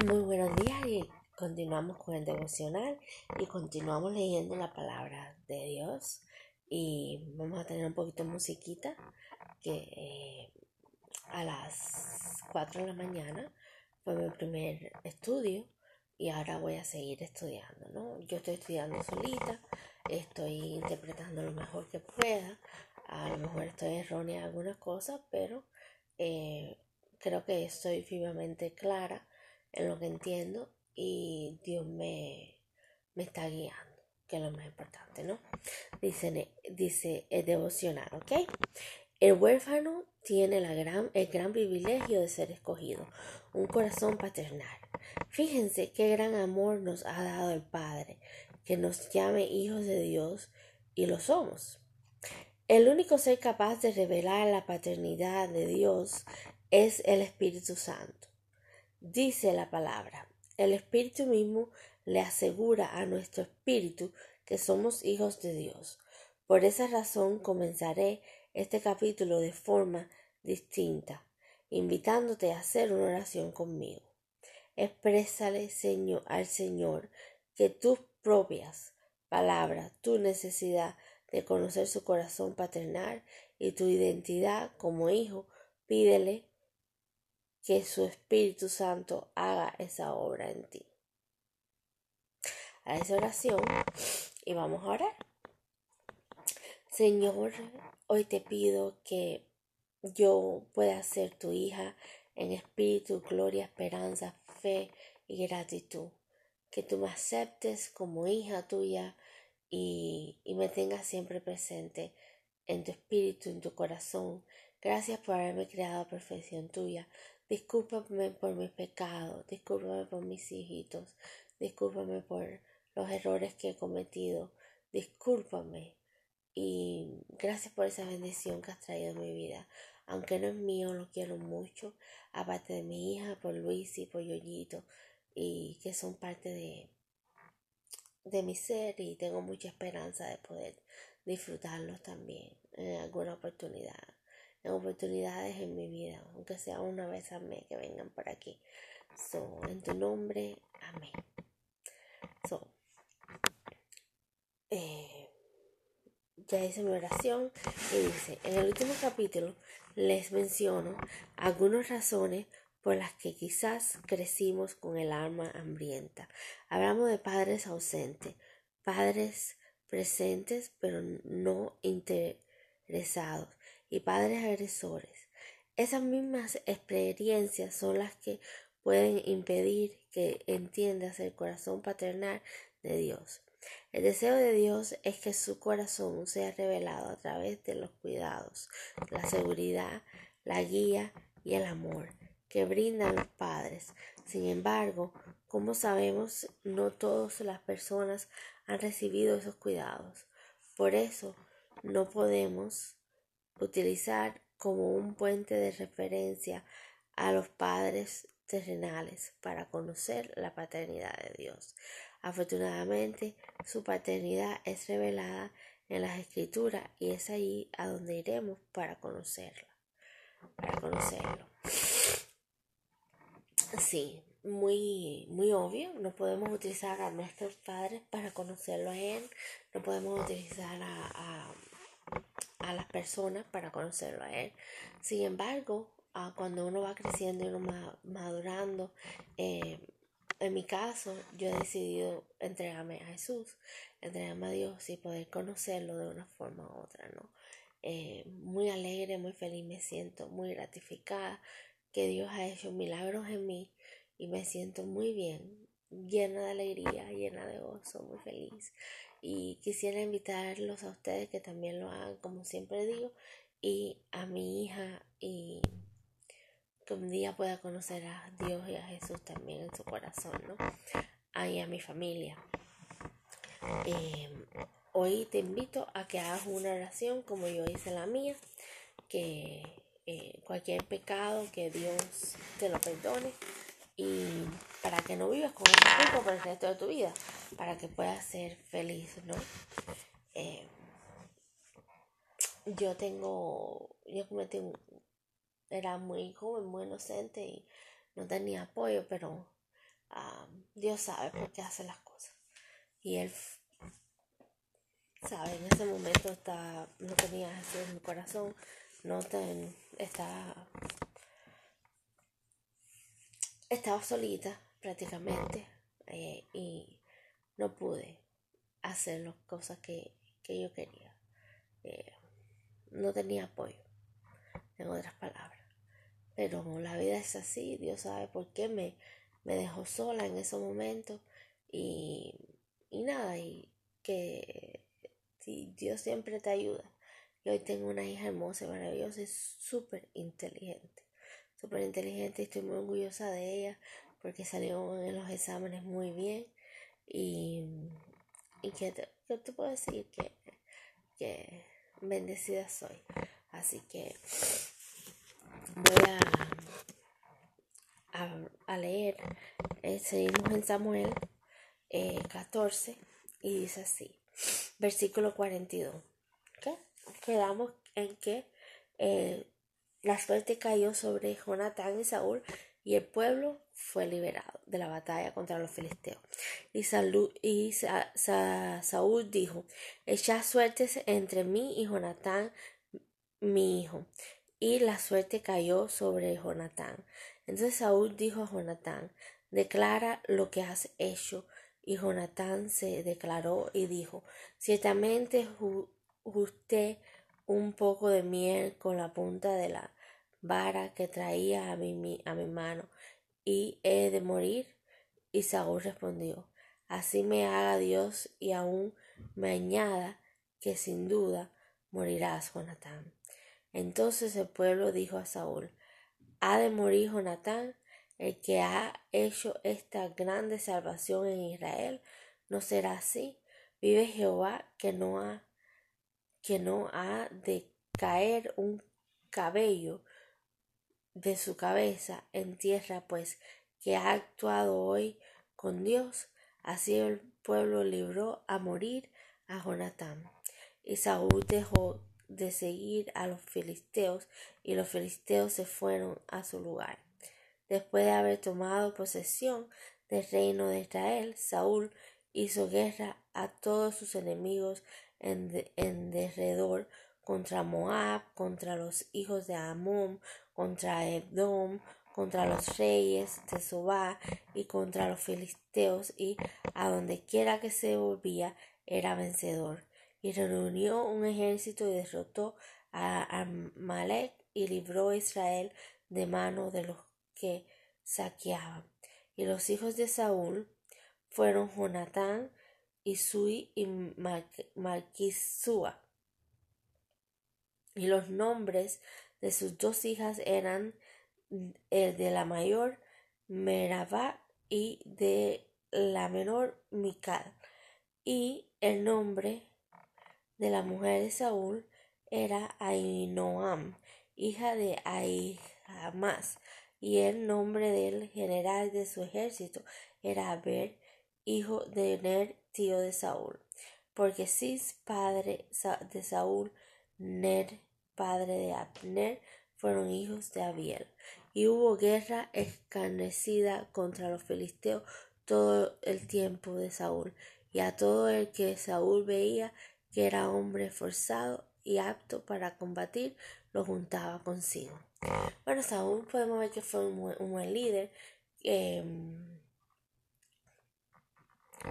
muy buenos días y continuamos con el devocional y continuamos leyendo la palabra de Dios y vamos a tener un poquito de musiquita que eh, a las 4 de la mañana fue mi primer estudio y ahora voy a seguir estudiando, ¿no? Yo estoy estudiando solita, estoy interpretando lo mejor que pueda, a lo mejor estoy errónea en algunas cosas, pero eh, creo que estoy vivamente clara en lo que entiendo y Dios me, me está guiando, que es lo más importante, ¿no? Dice, dice el devocional, ¿ok? El huérfano tiene la gran, el gran privilegio de ser escogido, un corazón paternal. Fíjense qué gran amor nos ha dado el Padre, que nos llame hijos de Dios y lo somos. El único ser capaz de revelar la paternidad de Dios es el Espíritu Santo. Dice la palabra, el Espíritu mismo le asegura a nuestro espíritu que somos hijos de Dios. Por esa razón comenzaré este capítulo de forma distinta, invitándote a hacer una oración conmigo. Exprésale señor, al Señor que tus propias palabras, tu necesidad de conocer su corazón paternal y tu identidad como hijo, pídele que su Espíritu Santo haga esa obra en ti. A esa oración y vamos a orar. Señor, hoy te pido que yo pueda ser tu hija en espíritu, gloria, esperanza, fe y gratitud. Que tú me aceptes como hija tuya y, y me tengas siempre presente en tu espíritu, en tu corazón. Gracias por haberme creado a perfección tuya. Discúlpame por mis pecados, discúlpame por mis hijitos, discúlpame por los errores que he cometido, discúlpame. Y gracias por esa bendición que has traído a mi vida. Aunque no es mío, lo quiero mucho, aparte de mi hija, por Luis y por Yoyito, y que son parte de, de mi ser y tengo mucha esperanza de poder disfrutarlos también en alguna oportunidad en oportunidades en mi vida, aunque sea una vez mes que vengan por aquí. So, en tu nombre, amén. So, eh, ya hice mi oración y dice, en el último capítulo les menciono algunas razones por las que quizás crecimos con el alma hambrienta. Hablamos de padres ausentes, padres presentes pero no interesados, y padres agresores. Esas mismas experiencias son las que pueden impedir que entiendas el corazón paternal de Dios. El deseo de Dios es que su corazón sea revelado a través de los cuidados, la seguridad, la guía y el amor que brindan los padres. Sin embargo, como sabemos, no todas las personas han recibido esos cuidados. Por eso, no podemos utilizar como un puente de referencia a los padres terrenales para conocer la paternidad de Dios. Afortunadamente, su paternidad es revelada en las escrituras y es ahí a donde iremos para conocerla, para conocerlo. Sí, muy, muy obvio, no podemos utilizar a nuestros padres para conocerlo a él, no podemos utilizar a las personas para conocerlo a Él. Sin embargo, ah, cuando uno va creciendo y uno va madurando, eh, en mi caso, yo he decidido entregarme a Jesús, entregarme a Dios y poder conocerlo de una forma u otra, ¿no? Eh, muy alegre, muy feliz me siento, muy gratificada que Dios ha hecho milagros en mí y me siento muy bien, llena de alegría, llena de gozo, muy feliz y quisiera invitarlos a ustedes que también lo hagan como siempre digo y a mi hija y que un día pueda conocer a Dios y a Jesús también en su corazón, ¿no? y a mi familia. Em, hoy te invito a que hagas una oración como yo hice la mía, que eh, cualquier pecado que Dios te lo perdone y para que no vivas con ese culpa por el resto de tu vida, para que puedas ser feliz, ¿no? Eh, yo tengo, yo cometí era muy joven, muy inocente y no tenía apoyo, pero ah, Dios sabe por qué hace las cosas. Y él sabe, en ese momento está, no tenía eso en mi corazón, no ten, estaba, estaba solita prácticamente eh, y no pude hacer las cosas que, yo quería. Eh, no tenía apoyo, en otras palabras. Pero la vida es así, Dios sabe por qué me, me dejó sola en ese momento y, y nada, y que Dios siempre te ayuda. Y hoy tengo una hija hermosa y maravillosa y súper inteligente. Súper inteligente y estoy muy orgullosa de ella porque salió en los exámenes muy bien. Y, y que te, te puedo decir que, que bendecida soy. Así que voy a, a, leer. Eh, seguimos en Samuel eh, 14 y dice así. Versículo 42. ¿Qué? Quedamos en que eh, la suerte cayó sobre Jonatán y Saúl y el pueblo fue liberado de la batalla contra los filisteos. Y, y Saúl dijo, echad suertes entre mí y Jonatán, mi hijo. Y la suerte cayó sobre Jonatán. Entonces Saúl dijo a Jonatán, declara lo que has hecho. Y Jonatán se declaró y dijo, ciertamente justé un poco de miel con la punta de la vara que traía a mi, a mi mano, y he de morir. Y Saúl respondió, así me haga Dios y aún me añada que sin duda morirás, Jonatán. Entonces el pueblo dijo a Saúl, ha de morir Jonatán, el que ha hecho esta grande salvación en Israel, no será así. Vive Jehová que no ha, que no ha de caer un cabello de su cabeza en tierra, pues que ha actuado hoy con Dios. Así el pueblo libró a morir a Jonatán. Y Saúl dejó de seguir a los filisteos y los filisteos se fueron a su lugar. Después de haber tomado posesión del reino de Israel, Saúl hizo guerra a todos sus enemigos en, en derredor contra Moab, contra los hijos de Amón, contra Edom, contra los reyes de Sobá y contra los filisteos, y a donde quiera que se volvía era vencedor. Y reunió un ejército y derrotó a Amalek y libró a Israel de mano de los que saqueaban. Y los hijos de Saúl fueron Jonatán, Isui y Malquisúa. Y los nombres de sus dos hijas eran el de la mayor Merabá y de la menor Mical. Y el nombre de la mujer de Saúl era Ainoam, hija de Ahimaaz, y el nombre del general de su ejército era Aber, hijo de Ner, tío de Saúl. Porque Cis, padre de Saúl, Ner padre de Abner, fueron hijos de Abiel. Y hubo guerra escarnecida contra los filisteos todo el tiempo de Saúl, y a todo el que Saúl veía que era hombre forzado y apto para combatir, lo juntaba consigo. Bueno, Saúl podemos ver que fue un buen, líder, em,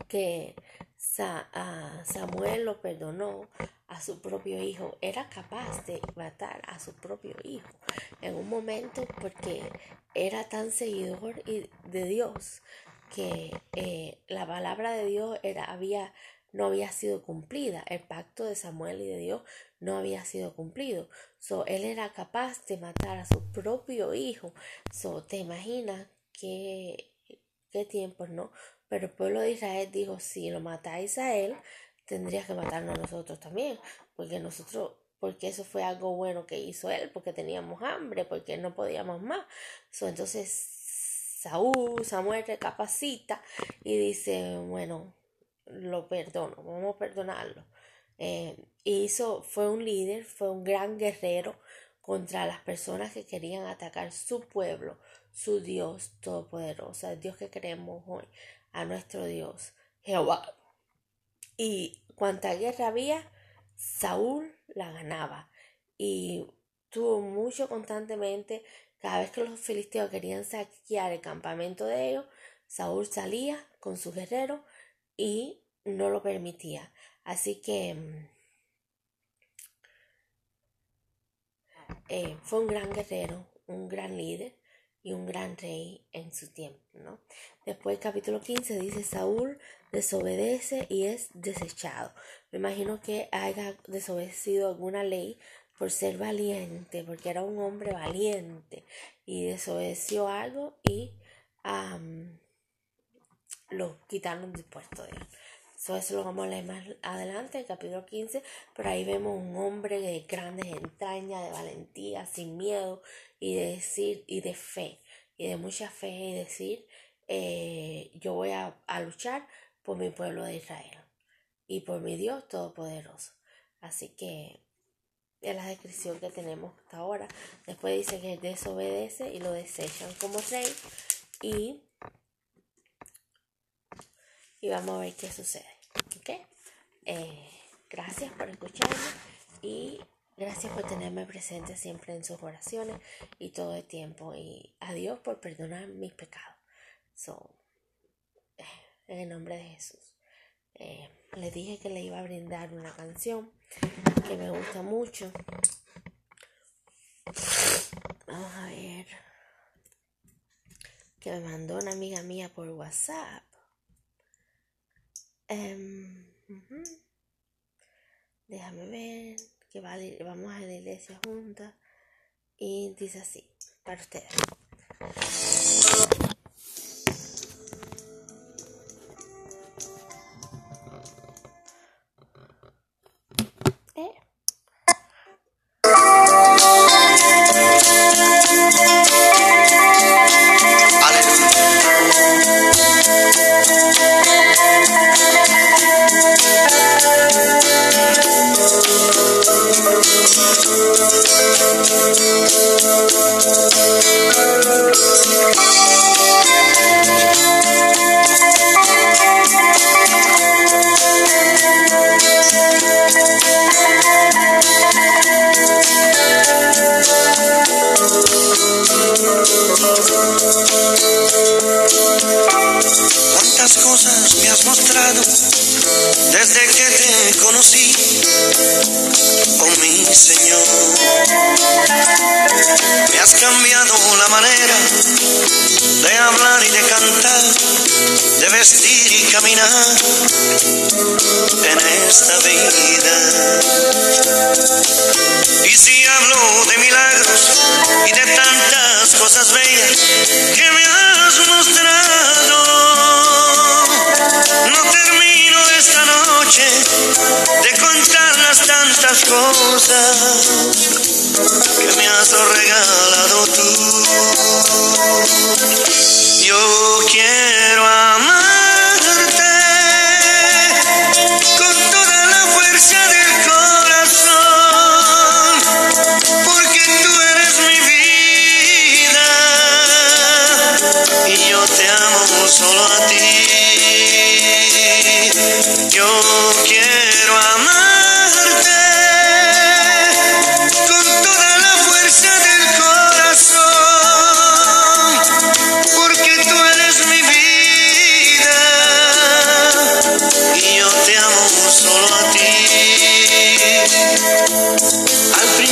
que Samuel lo perdonó, a su propio hijo, era capaz de matar a su propio hijo en un momento porque era tan seguidor de Dios que eh, la palabra de Dios era, había, no había sido cumplida, el pacto de Samuel y de Dios no había sido cumplido. So, él era capaz de matar a su propio hijo. So, te imaginas qué, qué tiempos, ¿no? Pero el pueblo de Israel dijo, si lo matáis a él, tendría que matarnos a nosotros también, porque nosotros, porque eso fue algo bueno que hizo él, porque teníamos hambre, porque no podíamos más. entonces Saúl, Samuel recapacita y dice, bueno, lo perdono, vamos a perdonarlo. Eh, hizo, fue un líder, fue un gran guerrero contra las personas que querían atacar su pueblo, su Dios todopoderoso, el Dios que creemos hoy, a nuestro Dios, Jehová. Y cuanta guerra había, Saúl la ganaba. Y tuvo mucho constantemente, cada vez que los filisteos querían saquear el campamento de ellos, Saúl salía con su guerrero y no lo permitía. Así que mm, eh, fue un gran guerrero, un gran líder y un gran rey en su tiempo, ¿no? Después capítulo 15 dice Saúl desobedece y es desechado. Me imagino que haya desobedecido alguna ley por ser valiente, porque era un hombre valiente y desobedeció algo y lo quitaron del de él. Eso lo vamos a leer más adelante, el capítulo 15, pero ahí vemos un hombre de grandes entrañas, de valentía, sin miedo y de decir, y de fe, y de mucha fe y decir, eh, yo voy a, luchar por mi pueblo de Israel y por mi Dios Todopoderoso. Así que es la descripción que tenemos hasta ahora. Después dice que desobedece y lo desechan como rey y y vamos a ver qué sucede. ¿Ok? Eh, gracias por escucharme y gracias por tenerme presente siempre en sus oraciones y todo el tiempo. Y adiós por perdonar mis pecados. So, eh, en el nombre de Jesús. Eh, les dije que le iba a brindar una canción que me gusta mucho. Vamos a ver. Que me mandó una amiga mía por WhatsApp. Em, Déjame ver que vamos a la iglesia juntas. Y dice así, para ustedes. conocí, oh mi Señor. Me has cambiado la manera de hablar y de cantar, de vestir y caminar en esta vida. you.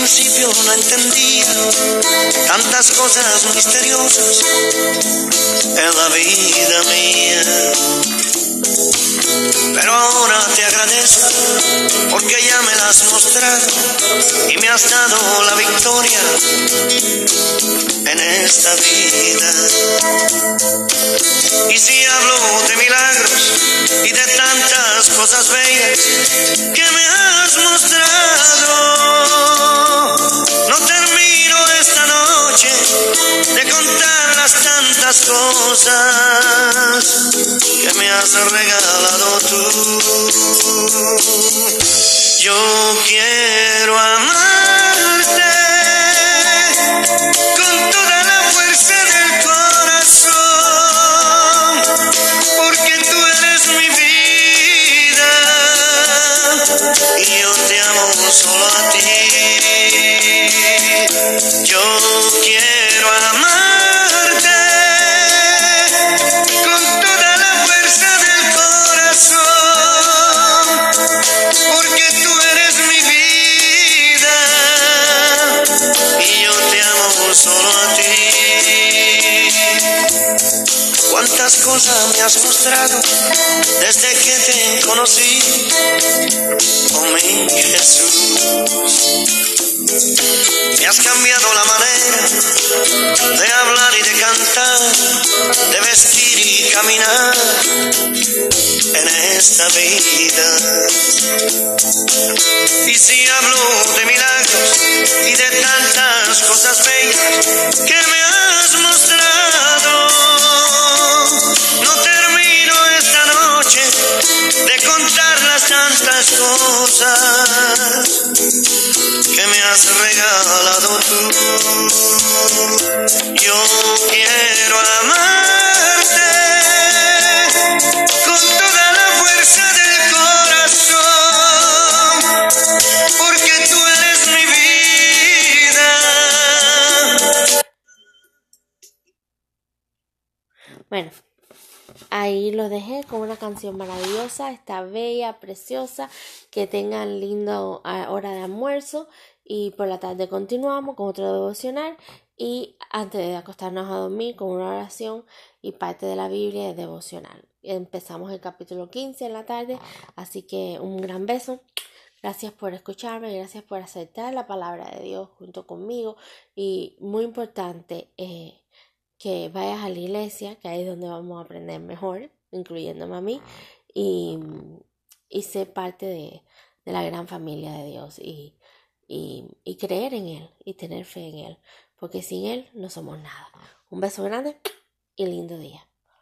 principio no entendía tantas cosas misteriosas en la vida mía. Pero ahora te agradezco porque ya me las has mostrado y me has dado la victoria en esta vida. Y si hablo de milagros y de tantas cosas bellas que me me has regalado tú. Yo quiero amarte con toda la fuerza del corazón, porque tú eres mi vida y yo te amo solo a ti. Me has mostrado desde que te conocí, oh mi Jesús. Me has cambiado la manera de hablar y de cantar, de vestir y caminar en esta vida. Y si hablo de milagros y de tantas cosas bellas que me has mostrado, cosas que me has regalado tú. Ahí lo dejé con una canción maravillosa, está bella, preciosa, que tengan linda hora de almuerzo y por la tarde continuamos con otro devocional y antes de acostarnos a dormir con una oración y parte de la Biblia de devocional. Empezamos el capítulo 15 en la tarde, así que un gran beso. Gracias por escucharme, gracias por aceptar la palabra de Dios junto conmigo y muy importante eh, que vayas a la iglesia, que ahí es donde vamos a aprender mejor, incluyéndome a mí, y, y ser parte de, de, la gran familia de Dios y, y, y creer en Él y tener fe en Él, porque sin Él no somos nada. Un beso grande y lindo día.